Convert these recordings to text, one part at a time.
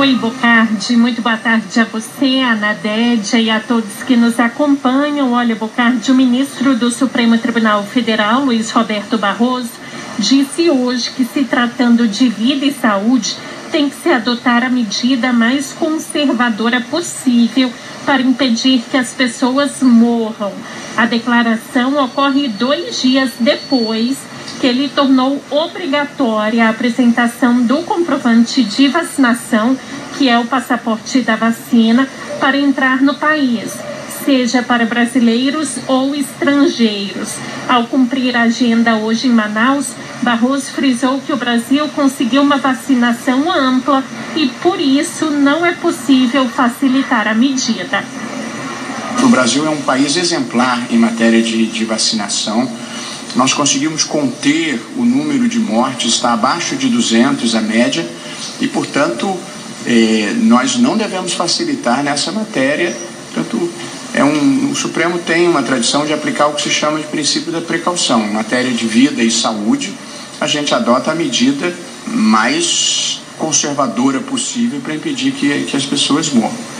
Oi, Bocardi. Muito boa tarde a você, a Nadédia e a todos que nos acompanham. Olha, Bocardi, o ministro do Supremo Tribunal Federal, Luiz Roberto Barroso, disse hoje que, se tratando de vida e saúde, tem que se adotar a medida mais conservadora possível para impedir que as pessoas morram. A declaração ocorre dois dias depois que ele tornou obrigatória a apresentação do comprovante de vacinação, que é o passaporte da vacina, para entrar no país seja para brasileiros ou estrangeiros. Ao cumprir a agenda hoje em Manaus, Barroso frisou que o Brasil conseguiu uma vacinação ampla e, por isso, não é possível facilitar a medida. O Brasil é um país exemplar em matéria de, de vacinação. Nós conseguimos conter o número de mortes, está abaixo de 200 a média, e, portanto, eh, nós não devemos facilitar nessa matéria. Portanto, é um, o Supremo tem uma tradição de aplicar o que se chama de princípio da precaução. Em matéria de vida e saúde, a gente adota a medida mais conservadora possível para impedir que, que as pessoas morram.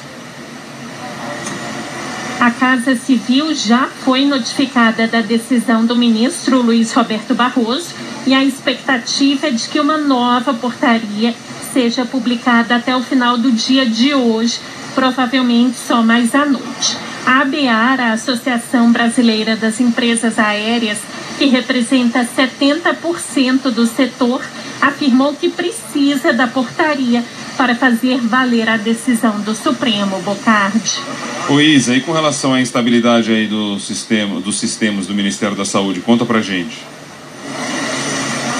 A Casa Civil já foi notificada da decisão do ministro Luiz Roberto Barroso e a expectativa é de que uma nova portaria seja publicada até o final do dia de hoje, provavelmente só mais à noite. A ABAR, a Associação Brasileira das Empresas Aéreas, que representa 70% do setor, afirmou que precisa da portaria para fazer valer a decisão do Supremo, Bocardi. Ô Isa, e com relação à instabilidade aí do sistema, dos sistemas do Ministério da Saúde, conta pra gente.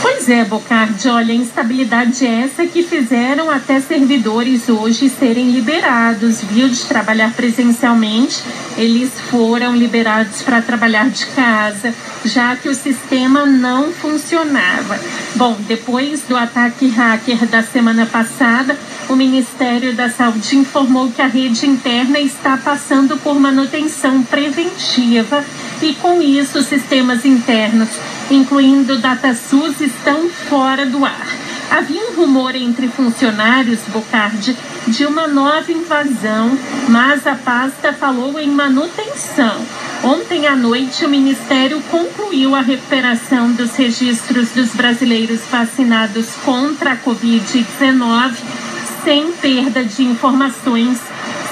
Pois é, Bocardi, olha, a instabilidade é essa que fizeram até servidores hoje serem liberados, viu, de trabalhar presencialmente. Eles foram liberados para trabalhar de casa, já que o sistema não funcionava. Bom, depois do ataque hacker da semana passada, o Ministério da Saúde informou que a rede interna está passando por manutenção preventiva e, com isso, os sistemas internos, incluindo o DataSUS, estão fora do ar. Havia um rumor entre funcionários, Bocardi, de uma nova invasão, mas a pasta falou em manutenção. Ontem à noite, o Ministério concluiu a recuperação dos registros dos brasileiros vacinados contra a Covid-19 sem perda de informações,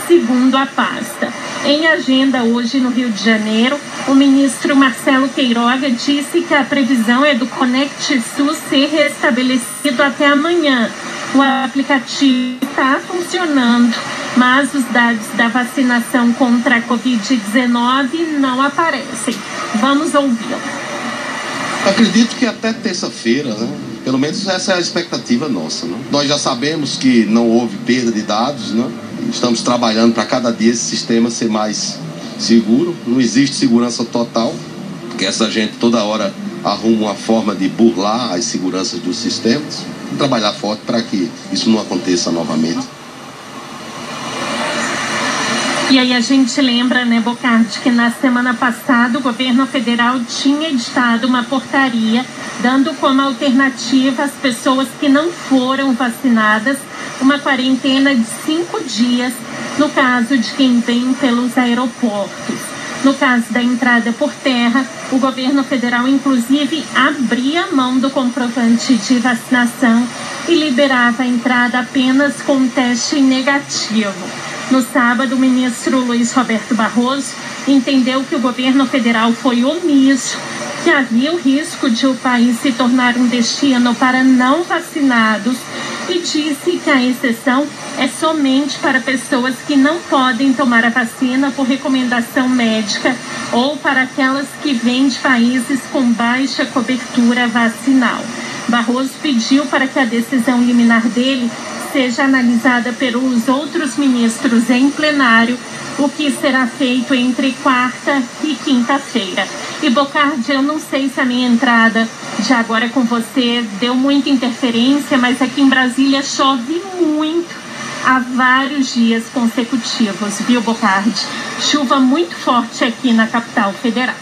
segundo a pasta. Em agenda hoje no Rio de Janeiro, o ministro Marcelo Queiroga disse que a previsão é do Conect SUS ser restabelecido até amanhã. O aplicativo está funcionando, mas os dados da vacinação contra a Covid-19 não aparecem. Vamos ouvi-lo. Acredito que até terça-feira, né? Pelo menos essa é a expectativa nossa. Né? Nós já sabemos que não houve perda de dados, né? Estamos trabalhando para cada dia esse sistema ser mais seguro. Não existe segurança total, porque essa gente toda hora arruma uma forma de burlar as seguranças dos sistemas. Trabalhar forte para que isso não aconteça novamente. E aí a gente lembra, né, Bocardi, que na semana passada o governo federal tinha editado uma portaria dando como alternativa às pessoas que não foram vacinadas uma quarentena de cinco dias no caso de quem vem pelos aeroportos. No caso da entrada por terra, o governo federal, inclusive, abria mão do comprovante de vacinação e liberava a entrada apenas com teste negativo. No sábado, o ministro Luiz Roberto Barroso entendeu que o governo federal foi omisso, que havia o risco de o país se tornar um destino para não vacinados e disse que a exceção é somente para pessoas que não podem tomar a vacina por recomendação médica ou para aquelas que vêm de países com baixa cobertura vacinal. Barroso pediu para que a decisão liminar dele seja analisada pelos outros ministros em plenário, o que será feito entre quarta e quinta-feira. E Bocardi, eu não sei se a minha entrada de agora com você deu muita interferência, mas aqui em Brasília chove muito há vários dias consecutivos, viu, Bocardi? Chuva muito forte aqui na capital federal.